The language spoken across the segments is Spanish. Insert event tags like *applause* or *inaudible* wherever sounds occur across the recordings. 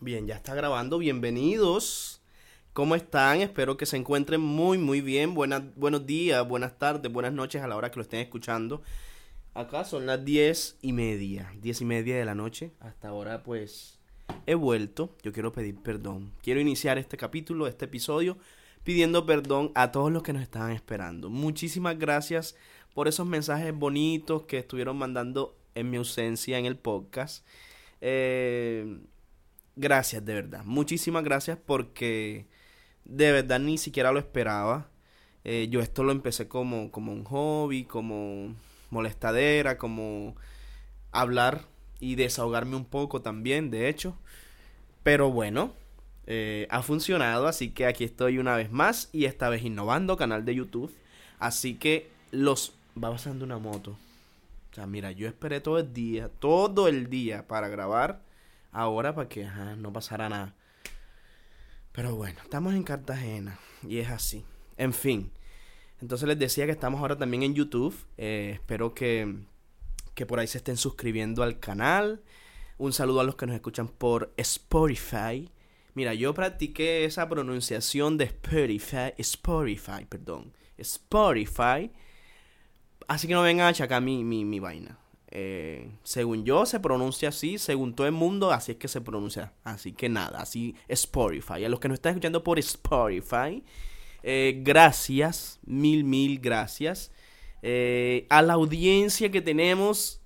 Bien, ya está grabando. Bienvenidos. ¿Cómo están? Espero que se encuentren muy, muy bien. Buenas, buenos días, buenas tardes, buenas noches a la hora que lo estén escuchando. Acá son las diez y media, diez y media de la noche. Hasta ahora, pues, he vuelto. Yo quiero pedir perdón. Quiero iniciar este capítulo, este episodio, pidiendo perdón a todos los que nos estaban esperando. Muchísimas gracias por esos mensajes bonitos que estuvieron mandando en mi ausencia en el podcast. Eh, gracias, de verdad. Muchísimas gracias porque de verdad ni siquiera lo esperaba. Eh, yo esto lo empecé como, como un hobby, como molestadera, como hablar y desahogarme un poco también, de hecho. Pero bueno, eh, ha funcionado, así que aquí estoy una vez más y esta vez innovando, canal de YouTube. Así que los... Va pasando una moto. O sea, mira, yo esperé todo el día, todo el día para grabar ahora para que no pasara nada. Pero bueno, estamos en Cartagena y es así. En fin, entonces les decía que estamos ahora también en YouTube. Eh, espero que, que por ahí se estén suscribiendo al canal. Un saludo a los que nos escuchan por Spotify. Mira, yo practiqué esa pronunciación de Spotify, Spotify, perdón, Spotify. Así que no vengan a achacar mi, mi, mi vaina. Eh, según yo se pronuncia así, según todo el mundo, así es que se pronuncia. Así que nada, así Spotify. A los que nos están escuchando por Spotify, eh, gracias, mil, mil gracias. Eh, a la audiencia que tenemos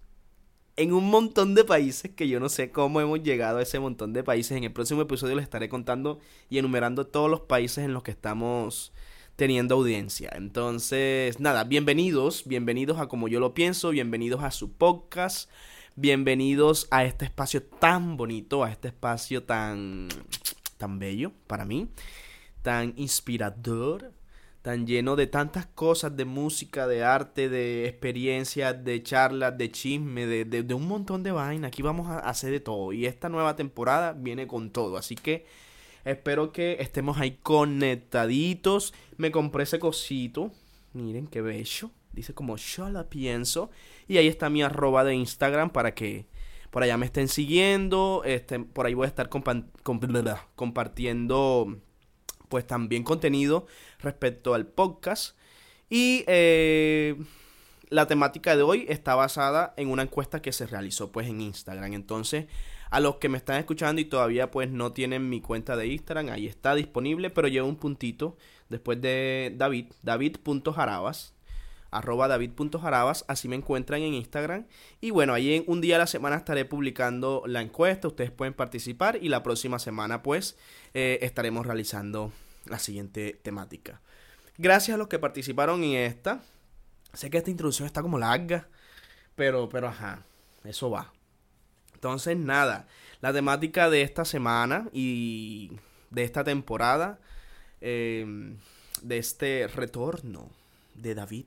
en un montón de países que yo no sé cómo hemos llegado a ese montón de países. En el próximo episodio les estaré contando y enumerando todos los países en los que estamos teniendo audiencia. Entonces, nada, bienvenidos, bienvenidos a Como yo lo pienso, bienvenidos a su podcast, bienvenidos a este espacio tan bonito, a este espacio tan tan bello para mí, tan inspirador, tan lleno de tantas cosas, de música, de arte, de experiencias, de charlas, de chisme, de, de, un montón de vaina. Aquí vamos a hacer de todo. Y esta nueva temporada viene con todo. Así que Espero que estemos ahí conectaditos. Me compré ese cosito. Miren qué bello. Dice como yo la pienso. Y ahí está mi arroba de Instagram para que por allá me estén siguiendo. Este, por ahí voy a estar compartiendo pues también contenido respecto al podcast. Y eh, la temática de hoy está basada en una encuesta que se realizó pues en Instagram. Entonces a los que me están escuchando y todavía pues no tienen mi cuenta de Instagram, ahí está disponible, pero lleva un puntito después de David, david.jarabas, arroba david.jarabas, así me encuentran en Instagram. Y bueno, ahí en un día a la semana estaré publicando la encuesta, ustedes pueden participar y la próxima semana pues eh, estaremos realizando la siguiente temática. Gracias a los que participaron en esta. Sé que esta introducción está como larga, pero, pero ajá, eso va. Entonces, nada, la temática de esta semana y de esta temporada, em, de este retorno de David.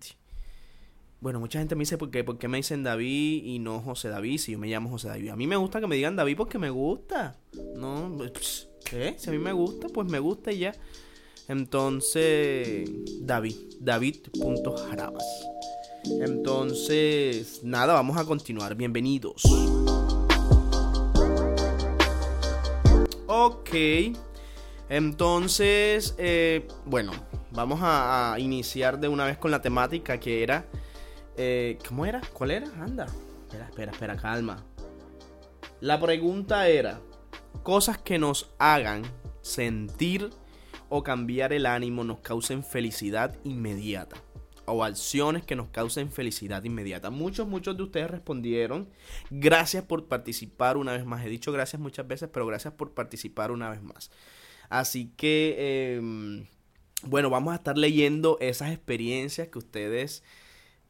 Bueno, mucha gente me dice, ¿por qué, ¿por qué me dicen David y no José David si yo me llamo José David? A mí me gusta que me digan David porque me gusta. No, ¿qué? Si a mí me gusta, pues me gusta y ya. Entonces, David, David.jarabas. Entonces, nada, vamos a continuar. Bienvenidos. Ok. Entonces, eh, bueno, vamos a, iniciar de una vez con la temática que era... Eh, ¿Cómo era? ¿Cuál era? Anda. Espera, espera, espera, calma. La pregunta era, cosas que nos hagan sentir o cambiar el ánimo nos causen felicidad inmediata o acciones que nos causen felicidad inmediata. Muchos, muchos de ustedes respondieron. Gracias por participar una vez más. He dicho gracias muchas veces, pero gracias por participar una vez más. Así que, em, bueno, vamos a estar leyendo esas experiencias que ustedes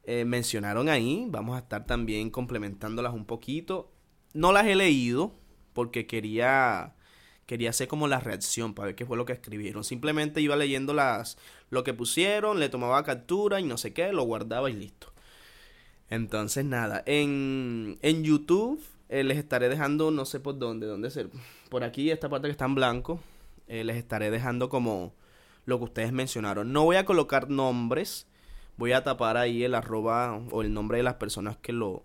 eh, mencionaron ahí. Vamos a estar también complementándolas un poquito. No las he leído porque quería quería hacer como la reacción para ver qué fue lo que escribieron. Simplemente iba leyendo las, lo que pusieron, le tomaba captura y no sé qué, lo guardaba y listo. Entonces nada, en, en YouTube eh, les estaré dejando, no sé por dónde, dónde ser, por aquí, esta parte que está en blanco, eh, les estaré dejando como lo que ustedes mencionaron. No voy a colocar nombres, voy a tapar ahí el arroba o el nombre de las personas que lo,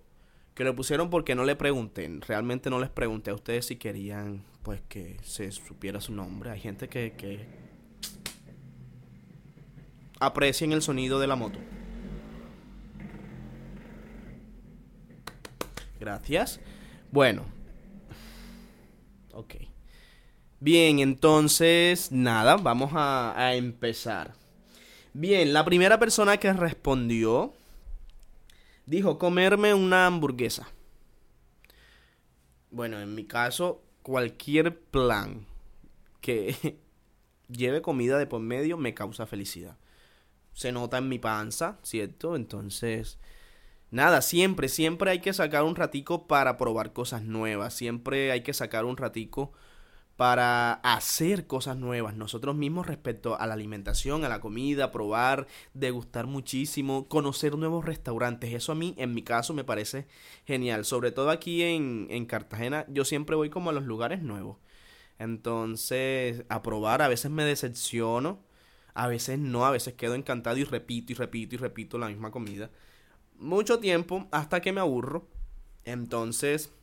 que lo pusieron porque no le pregunté, realmente no les pregunté a ustedes si querían pues que se supiera su nombre. Hay gente que, que aprecien el sonido de la moto. Gracias. Bueno. Ok. Bien, entonces, nada, vamos a, a empezar. Bien, la primera persona que respondió dijo comerme una hamburguesa. Bueno, en mi caso, cualquier plan que *laughs* lleve comida de por medio me causa felicidad. Se nota en mi panza, ¿cierto? Entonces, nada, siempre, siempre hay que sacar un ratico para probar cosas nuevas. Siempre hay que sacar un ratico para hacer cosas nuevas nosotros mismos respecto a la alimentación, a la comida, probar, degustar muchísimo, conocer nuevos restaurantes. Eso a mí, en mi caso, me parece genial. Sobre todo aquí en, en Cartagena, yo siempre voy como a los lugares nuevos. Entonces, a probar, a veces me decepciono, a veces no, a veces quedo encantado y repito y repito y repito la misma comida. Mucho tiempo hasta que me aburro. Entonces,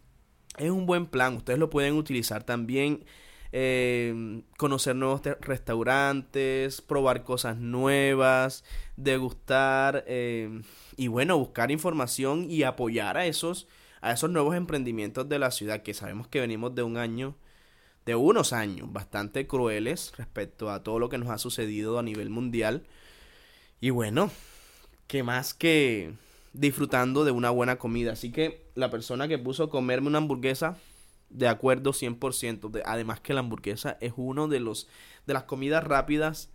es un buen plan. Ustedes lo pueden utilizar también eh, conocer nuevos restaurantes, probar cosas nuevas, degustar eh, y bueno, buscar información y apoyar a esos, a esos nuevos emprendimientos de la ciudad que sabemos que venimos de un año, de unos años bastante crueles respecto a todo lo que nos ha sucedido a nivel mundial. Y bueno, que más que disfrutando de una buena comida. Así que la persona que puso comerme una hamburguesa de acuerdo 100%. además que la hamburguesa es uno de los de las comidas rápidas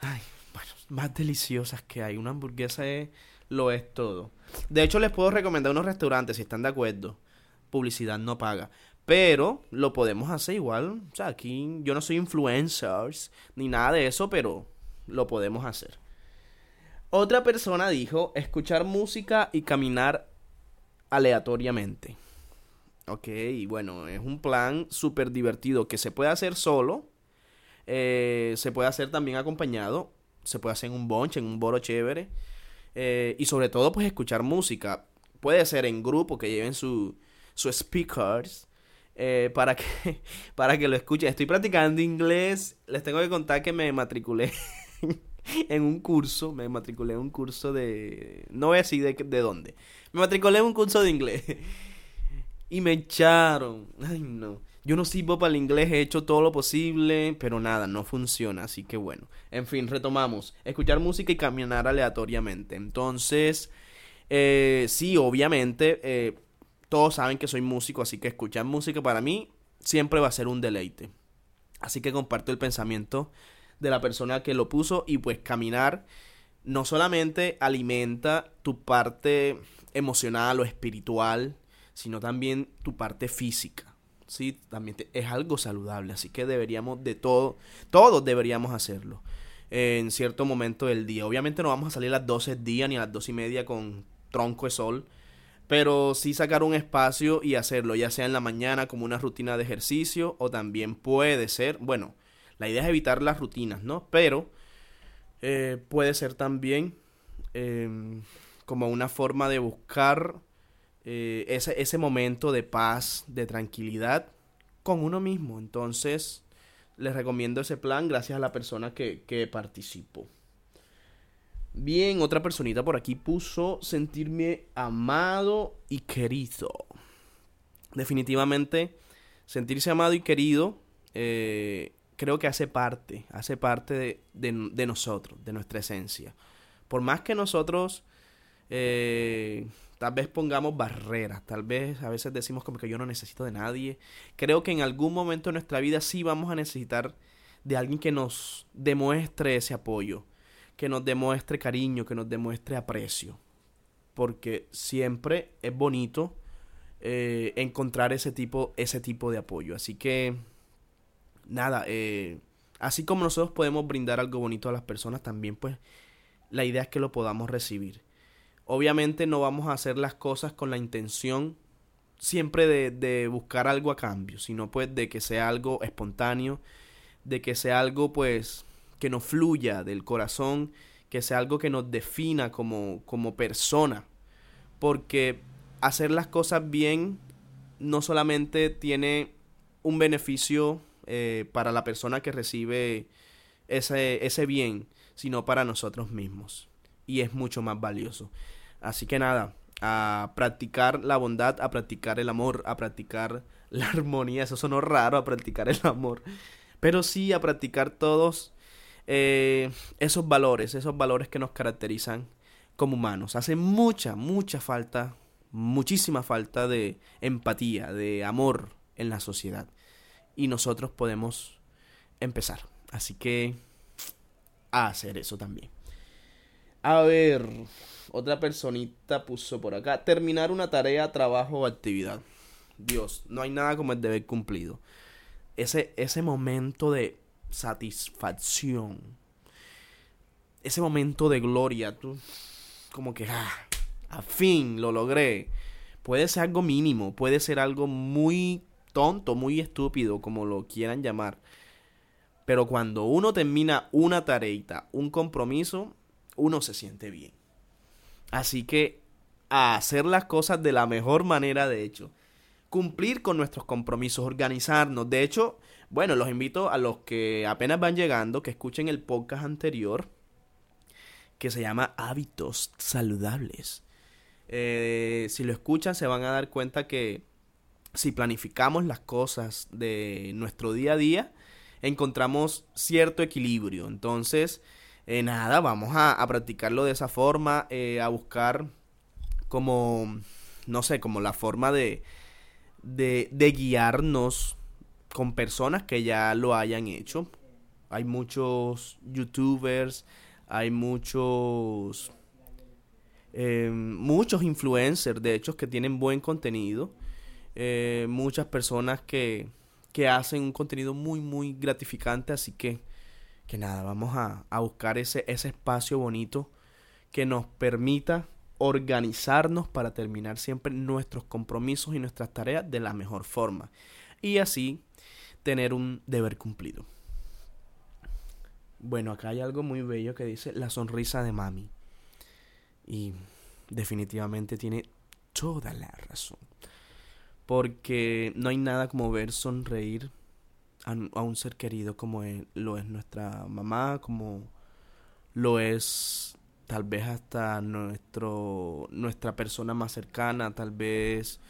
ay, bueno, más deliciosas que hay. Una hamburguesa es, lo es todo. De hecho, les puedo recomendar unos restaurantes si están de acuerdo. Publicidad no paga. Pero lo podemos hacer igual. O sea, aquí yo no soy influencers ni nada de eso, pero lo podemos hacer. Otra persona dijo escuchar música y caminar aleatoriamente. Ok, bueno, es un plan súper divertido que se puede hacer solo, eh, se puede hacer también acompañado, se puede hacer en un bunch, en un boro chévere, eh, y sobre todo pues escuchar música. Puede ser en grupo que lleven su, su speakers eh, para, que, *laughs* para que lo escuchen. Estoy practicando inglés, les tengo que contar que me matriculé *laughs* en un curso, me matriculé en un curso de... No voy a decir de, de dónde. Me matriculé en un curso de inglés. *laughs* Y me echaron. Ay, no. Yo no sirvo para el inglés, he hecho todo lo posible, pero nada, no funciona. Así que bueno. En fin, retomamos. Escuchar música y caminar aleatoriamente. Entonces, eh, sí, obviamente, eh, todos saben que soy músico, así que escuchar música para mí siempre va a ser un deleite. Así que comparto el pensamiento de la persona que lo puso y pues caminar no solamente alimenta tu parte emocional o espiritual, sino también tu parte física. Sí, también es algo saludable, así que deberíamos de todo, todos deberíamos hacerlo en cierto momento del día. Obviamente no vamos a salir a las 12 del día ni a las 2 y media con tronco de sol, pero sí sacar un espacio y hacerlo, ya sea en la mañana como una rutina de ejercicio o también puede ser, bueno, la idea es evitar las rutinas, ¿no? Pero eh, puede ser también em, como una forma de buscar eh, ese, ese momento de paz, de tranquilidad con uno mismo. Entonces, les recomiendo ese plan gracias a la persona que, que participó. Bien, otra personita por aquí puso sentirme amado y querido. Definitivamente, sentirse amado y querido eh, creo que hace parte, hace parte de, de, nosotros, de nuestra esencia. Por más que nosotros eh, Tal vez pongamos barreras, tal vez a veces decimos como que yo no necesito de nadie. Creo que en algún momento de nuestra vida sí vamos a necesitar de alguien que nos demuestre ese apoyo, que nos demuestre cariño, que nos demuestre aprecio. Porque siempre es bonito eh, encontrar ese tipo, ese tipo de apoyo. Así que, nada, eh, así como nosotros podemos brindar algo bonito a las personas, también pues la idea es que lo podamos recibir. Obviamente no vamos a hacer las cosas con la intención siempre de, buscar algo a cambio, sino pues de que sea algo espontáneo, de que sea algo pues que nos fluya del corazón, que sea algo que nos defina como, como persona. Porque hacer las cosas bien no solamente tiene un beneficio eh, para la persona que recibe ese, ese bien, sino para nosotros mismos. Y es mucho más valioso. Así que nada, a practicar la bondad, a practicar el amor, a practicar *laughs* la armonía. Eso sonó raro, a practicar el amor. Pero sí a practicar todos eh, esos valores, esos valores que nos caracterizan como humanos. Hace mucha, mucha falta, muchísima falta de empatía, de amor en la sociedad. Y nosotros podemos empezar. Así que a hacer eso también. A ver, otra personita puso por acá. Terminar una tarea, trabajo o actividad. Dios, no hay nada como el deber cumplido. Ese, ese momento de satisfacción. Ese momento de gloria. Tú, como que, ah, a fin, lo logré. Puede ser algo mínimo, puede ser algo muy tonto, muy estúpido, como lo quieran llamar. Pero cuando uno termina una tareita, un compromiso, uno se siente bien. Así que a hacer las cosas de la mejor manera, de hecho. Cumplir con nuestros compromisos, organizarnos. De hecho, bueno, los invito a los que apenas van llegando, que escuchen el podcast anterior, que se llama Hábitos Saludables. Eh, si lo escuchan, se van a dar cuenta que si planificamos las cosas de nuestro día a día, encontramos cierto equilibrio. Entonces, eh, nada, vamos a, practicarlo de esa forma, eh, a buscar como, no sé, como la forma de, de, de guiarnos con personas que ya lo hayan hecho. Hay muchos youtubers, hay muchos eh, muchos influencers de hecho que tienen buen contenido muchas personas que que hacen un contenido muy, muy gratificante. Así que, que nada, vamos a, a buscar ese, ese espacio bonito que nos permita organizarnos para terminar siempre nuestros compromisos y nuestras tareas de la mejor forma. Y así tener un deber cumplido. Bueno, acá hay algo muy bello que dice la sonrisa de mami. Y definitivamente tiene toda la razón porque no hay nada como ver sonreír a, un ser querido como lo es nuestra mamá, como lo es tal vez hasta nuestro nuestra persona más cercana, tal vez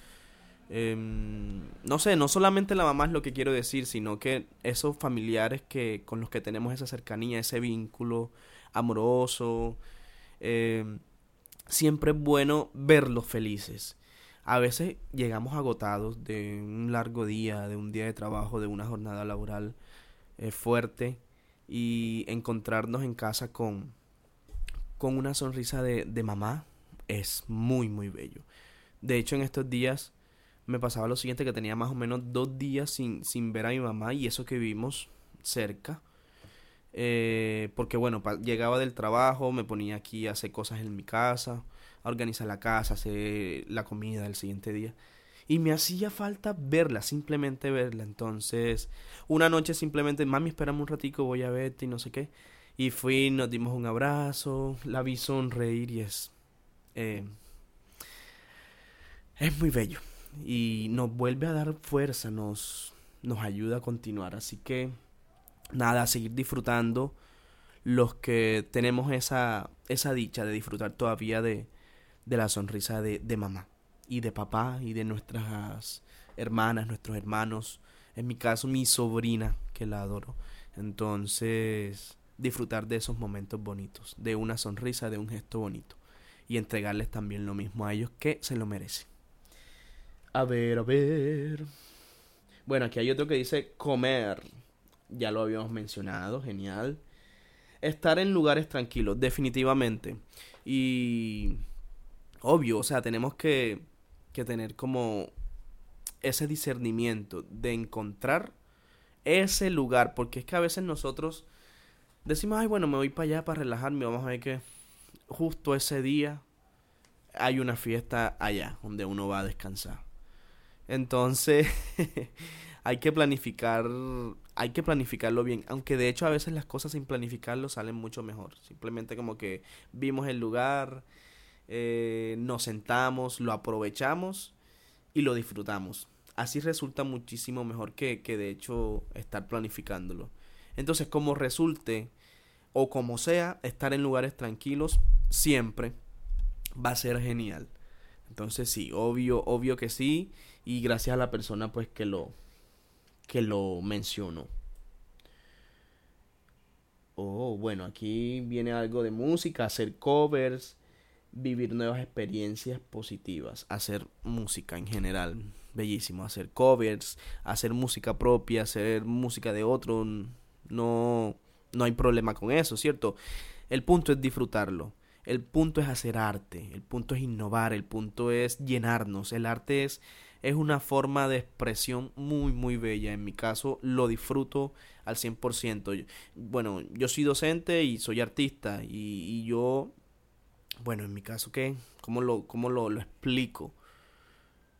em, no sé, no solamente la mamá es lo que quiero decir, sino que esos familiares que con los que tenemos esa cercanía, ese vínculo amoroso, em, siempre es bueno verlos felices a veces llegamos agotados de un largo día, de un día de trabajo, de una jornada laboral eh, fuerte y encontrarnos en casa con, con una sonrisa de, de mamá es muy, muy bello. De hecho, en estos días me pasaba lo siguiente, que tenía más o menos dos días sin, sin ver a mi mamá y eso que vivimos cerca. Eh, porque bueno, llegaba del trabajo, me ponía aquí a hacer cosas en mi casa organizar la casa, hacer la comida del siguiente día. Y me hacía falta verla, simplemente verla. Entonces, una noche simplemente, mami, espérame un ratico, voy a verte y no sé qué. Y fui, nos dimos un abrazo, la vi sonreír y es... Eh, es muy bello. Y nos vuelve a dar fuerza, nos, nos ayuda a continuar. Así que, nada, a seguir disfrutando los que tenemos esa, esa dicha de disfrutar todavía de, de la sonrisa de, de mamá y de papá y de nuestras hermanas, nuestros hermanos, en mi caso mi sobrina, que la adoro. Entonces, disfrutar de esos momentos bonitos, de una sonrisa, de un gesto bonito. Y entregarles también lo mismo a ellos que se lo merecen. A ver, a ver. Bueno, aquí hay otro que dice comer. Ya lo habíamos mencionado, genial. Estar en lugares tranquilos, definitivamente. Y obvio, o sea, tenemos que, que tener como ese discernimiento de encontrar ese lugar, porque es que a veces nosotros decimos, ay, bueno, me voy para allá para relajarme, vamos a ver que justo ese día hay una fiesta allá donde uno va a descansar. Entonces, *laughs* hay que planificar, hay que planificarlo bien, aunque de hecho a veces las cosas sin planificarlo salen mucho mejor. Simplemente como que vimos el lugar, eh, nos sentamos, lo aprovechamos y lo disfrutamos. Así resulta muchísimo mejor que, que de hecho estar planificándolo. Entonces, como resulte o como sea, estar en lugares tranquilos siempre va a ser genial. Entonces sí, obvio, obvio que sí. Y gracias a la persona pues que lo que lo mencionó. Oh, bueno, aquí viene algo de música, hacer covers, vivir nuevas experiencias positivas, hacer música en general, bellísimo, hacer covers, hacer música propia, hacer música de otro, no no hay problema con eso, ¿cierto? El punto es disfrutarlo. El punto es hacer arte, el punto es innovar, el punto es llenarnos. El arte es, es una forma de expresión muy, muy bella. En mi caso lo disfruto al 100%. Bueno, yo soy docente y soy artista y, y yo, bueno, en mi caso, ¿qué? ¿Cómo lo, cómo lo, explico?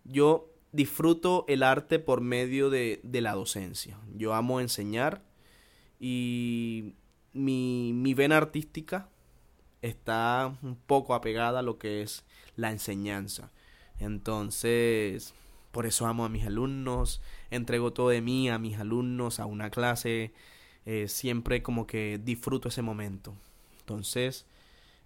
Yo disfruto el arte por medio de, de la docencia. Yo amo enseñar y mi, mi vena artística está un poco apegada a lo que es la enseñanza. Entonces, por eso amo a mis alumnos, entrego todo de mí a mis alumnos, a una clase, eh, siempre como que disfruto ese momento. Entonces,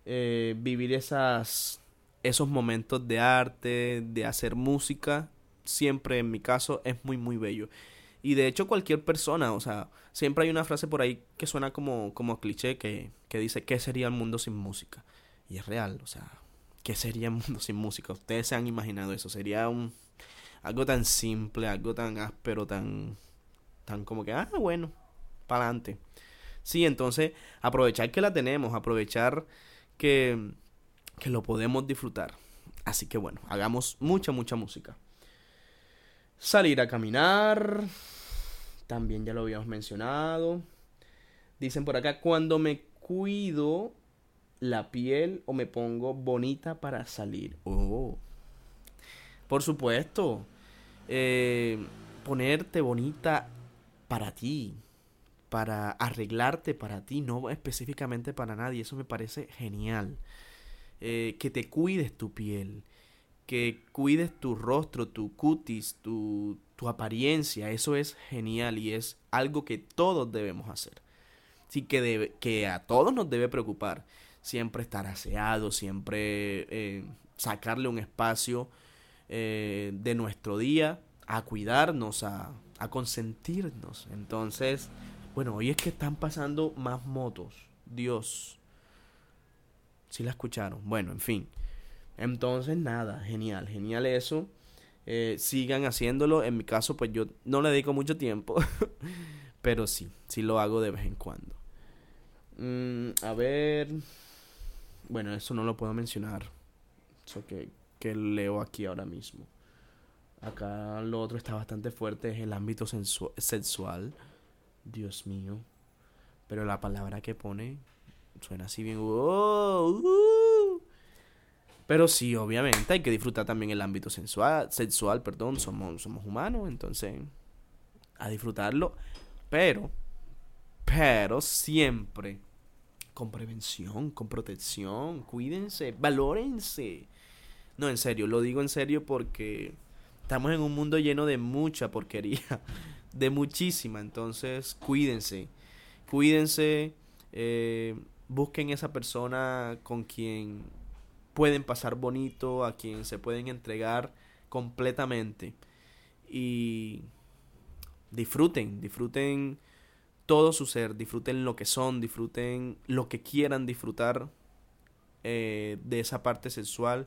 eh, vivir esas, esos momentos de arte, de hacer música, siempre en mi caso es muy, muy bello. Y de hecho cualquier persona, o sea, siempre hay una frase por ahí que suena como, como cliché que, que dice, ¿qué sería el mundo sin música? Y es real, o sea, ¿qué sería el mundo sin música? Ustedes se han imaginado eso, sería un algo tan simple, algo tan áspero, tan tan como que, ah, bueno, para adelante. Sí, entonces aprovechar que la tenemos, aprovechar que que lo podemos disfrutar. Así que bueno, hagamos mucha mucha música. Salir a caminar, también ya lo habíamos mencionado. Dicen por acá, cuando me cuido la piel o me pongo bonita para salir. Oh. Por supuesto. Eh, ponerte bonita para ti. Para arreglarte para ti, no específicamente para nadie. Eso me parece genial. Eh, que te cuides tu piel que cuides tu rostro, tu cutis, tu, tu apariencia. Eso es genial y es algo que todos debemos hacer. Sí, que, debe, que a todos nos debe preocupar. Siempre estar aseado, siempre eh, sacarle un espacio eh, de nuestro día a cuidarnos, a, a consentirnos. Entonces, bueno, hoy es que están pasando más motos. Dios. Si la escucharon. Bueno, en fin. Entonces, nada, genial, genial eso. Eh, sigan haciéndolo. En mi caso, pues yo no le dedico mucho tiempo. *laughs* pero sí, sí lo hago de vez en cuando. Mm, a ver. Bueno, eso no lo puedo mencionar. Eso que, que leo aquí ahora mismo. Acá lo otro está bastante fuerte, es el ámbito sexual. Dios mío. Pero la palabra que pone suena así bien. Uh, pero sí, obviamente hay que disfrutar también el ámbito sensual, sexual, perdón, somos, somos humanos, entonces a disfrutarlo, pero, pero siempre con prevención, con protección, cuídense, valórense. No, en serio, lo digo en serio porque estamos en un mundo lleno de mucha porquería, de muchísima, entonces cuídense, cuídense, eh, busquen esa persona con quien pueden pasar bonito, a quien se pueden entregar completamente. Y disfruten, disfruten todo su ser, disfruten lo que son, disfruten lo que quieran disfrutar eh, de esa parte sexual,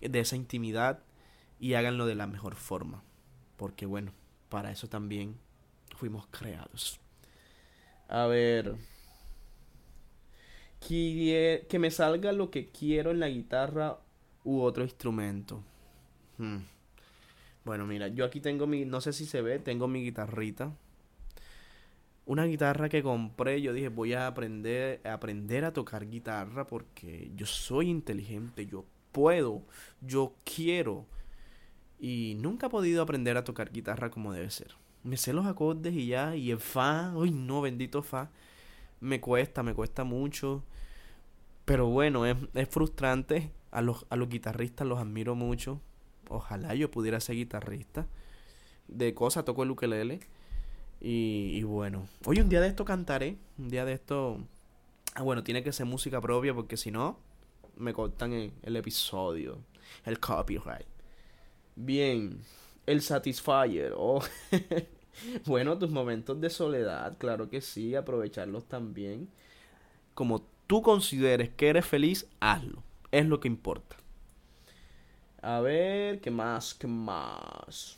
de esa intimidad y háganlo de la mejor forma. Porque bueno, para eso también fuimos creados. A ver que, me salga lo que quiero en la guitarra u otro instrumento. Hmm. Bueno, mira, yo aquí tengo mi, no sé si se ve, tengo mi guitarrita. Una guitarra que compré, yo dije, voy a aprender, a aprender a tocar guitarra porque yo soy inteligente, yo puedo, yo quiero. Y nunca he podido aprender a tocar guitarra como debe ser. Me sé los acordes y ya, y el fa, uy no, bendito fa me cuesta, me cuesta mucho. Pero bueno, es, frustrante A los, a los guitarristas los admiro mucho. Ojalá yo pudiera ser guitarrista. De cosas toco el ukelele. Y, y bueno, hoy un día de esto cantaré. Un día de esto... Ah, bueno, tiene que ser música propia porque si no, me cortan el, el episodio. El copyright. Bien, el Satisfyer. Oh. *laughs* bueno, tus momentos de soledad, claro que sí, aprovecharlos también. Como tú consideres que eres feliz, hazlo. Es lo que importa. A ver, ¿qué más? ¿Qué más?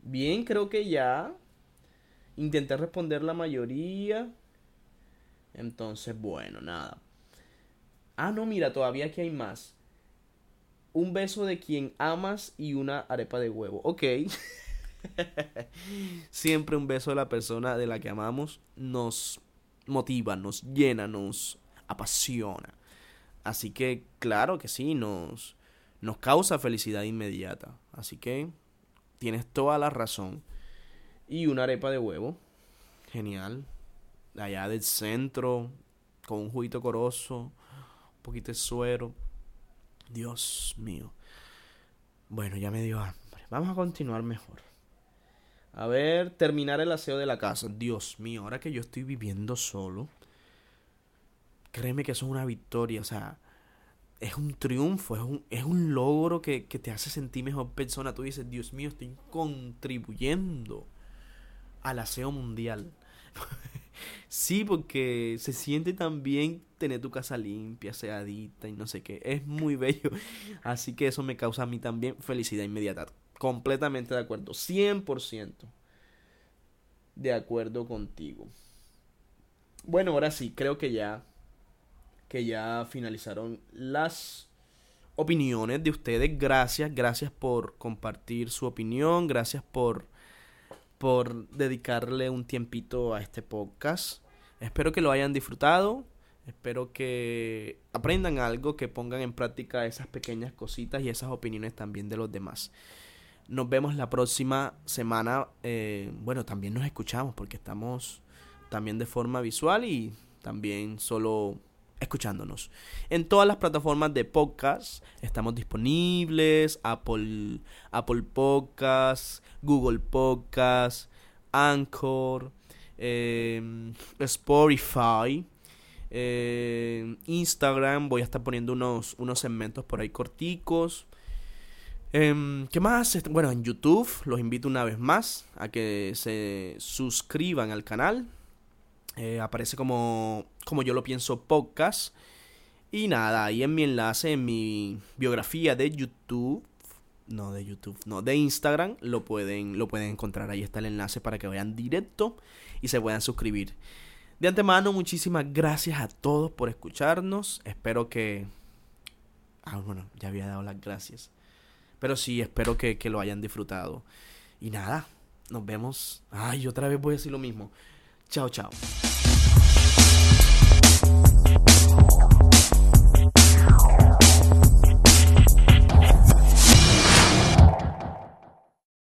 Bien, creo que ya. Intenté responder la mayoría. Entonces, bueno, nada. Ah, no, mira, todavía aquí hay más. Un beso de quien amas y una arepa de huevo. Ok. *laughs* Siempre un beso de la persona de la que amamos nos motiva, nos llena, nos apasiona. Así que, claro que sí, nos, nos causa felicidad inmediata. Así que tienes toda la razón. Y una arepa de huevo. Genial. Allá del centro, con un juguito corozo, un poquito de suero. Dios mío. Bueno, ya me dio hambre. Vamos a continuar mejor. A ver, terminar el aseo de la casa. Dios mío, ahora que yo estoy viviendo solo, créeme que eso es una victoria. O sea, es un triunfo, es un, es un logro que, que te hace sentir mejor persona. Tú dices, Dios mío, estoy contribuyendo al aseo mundial. *laughs* sí, porque se siente tan bien tener tu casa limpia, seadita y no sé qué. Es muy *laughs* bello. Así que eso me causa a mí también felicidad inmediata. Completamente de acuerdo. 100% de acuerdo contigo. Bueno, ahora sí, creo que ya que ya finalizaron las opiniones de ustedes. Gracias, gracias por compartir su opinión, gracias por por dedicarle un tiempito a este podcast. Espero que lo hayan disfrutado. Espero que aprendan algo, que pongan en práctica esas pequeñas cositas y esas opiniones también de los demás. Nos vemos la próxima semana. Eh, bueno, también nos escuchamos porque estamos también de forma visual y también solo escuchándonos. En todas las plataformas de podcast estamos disponibles, Apple, Apple Podcasts, Google Podcasts, Anchor, em, Spotify, em, Instagram, voy a estar poniendo unos, unos segmentos por ahí corticos. Em, ¿Qué más? Bueno, en YouTube los invito una vez más a que se suscriban al canal. Eh, aparece como, como yo lo pienso podcast. Y nada, ahí en mi enlace, en mi biografía de YouTube, no de YouTube, no, de Instagram, lo pueden, lo pueden encontrar. Ahí está el enlace para que vayan directo y se puedan suscribir. De antemano, muchísimas gracias a todos por escucharnos. Espero que... Ah, bueno, ya había dado las gracias. Pero sí, espero que, que lo hayan disfrutado. Y nada, nos vemos. Ay, otra vez voy a decir lo mismo. Tchau, tchau.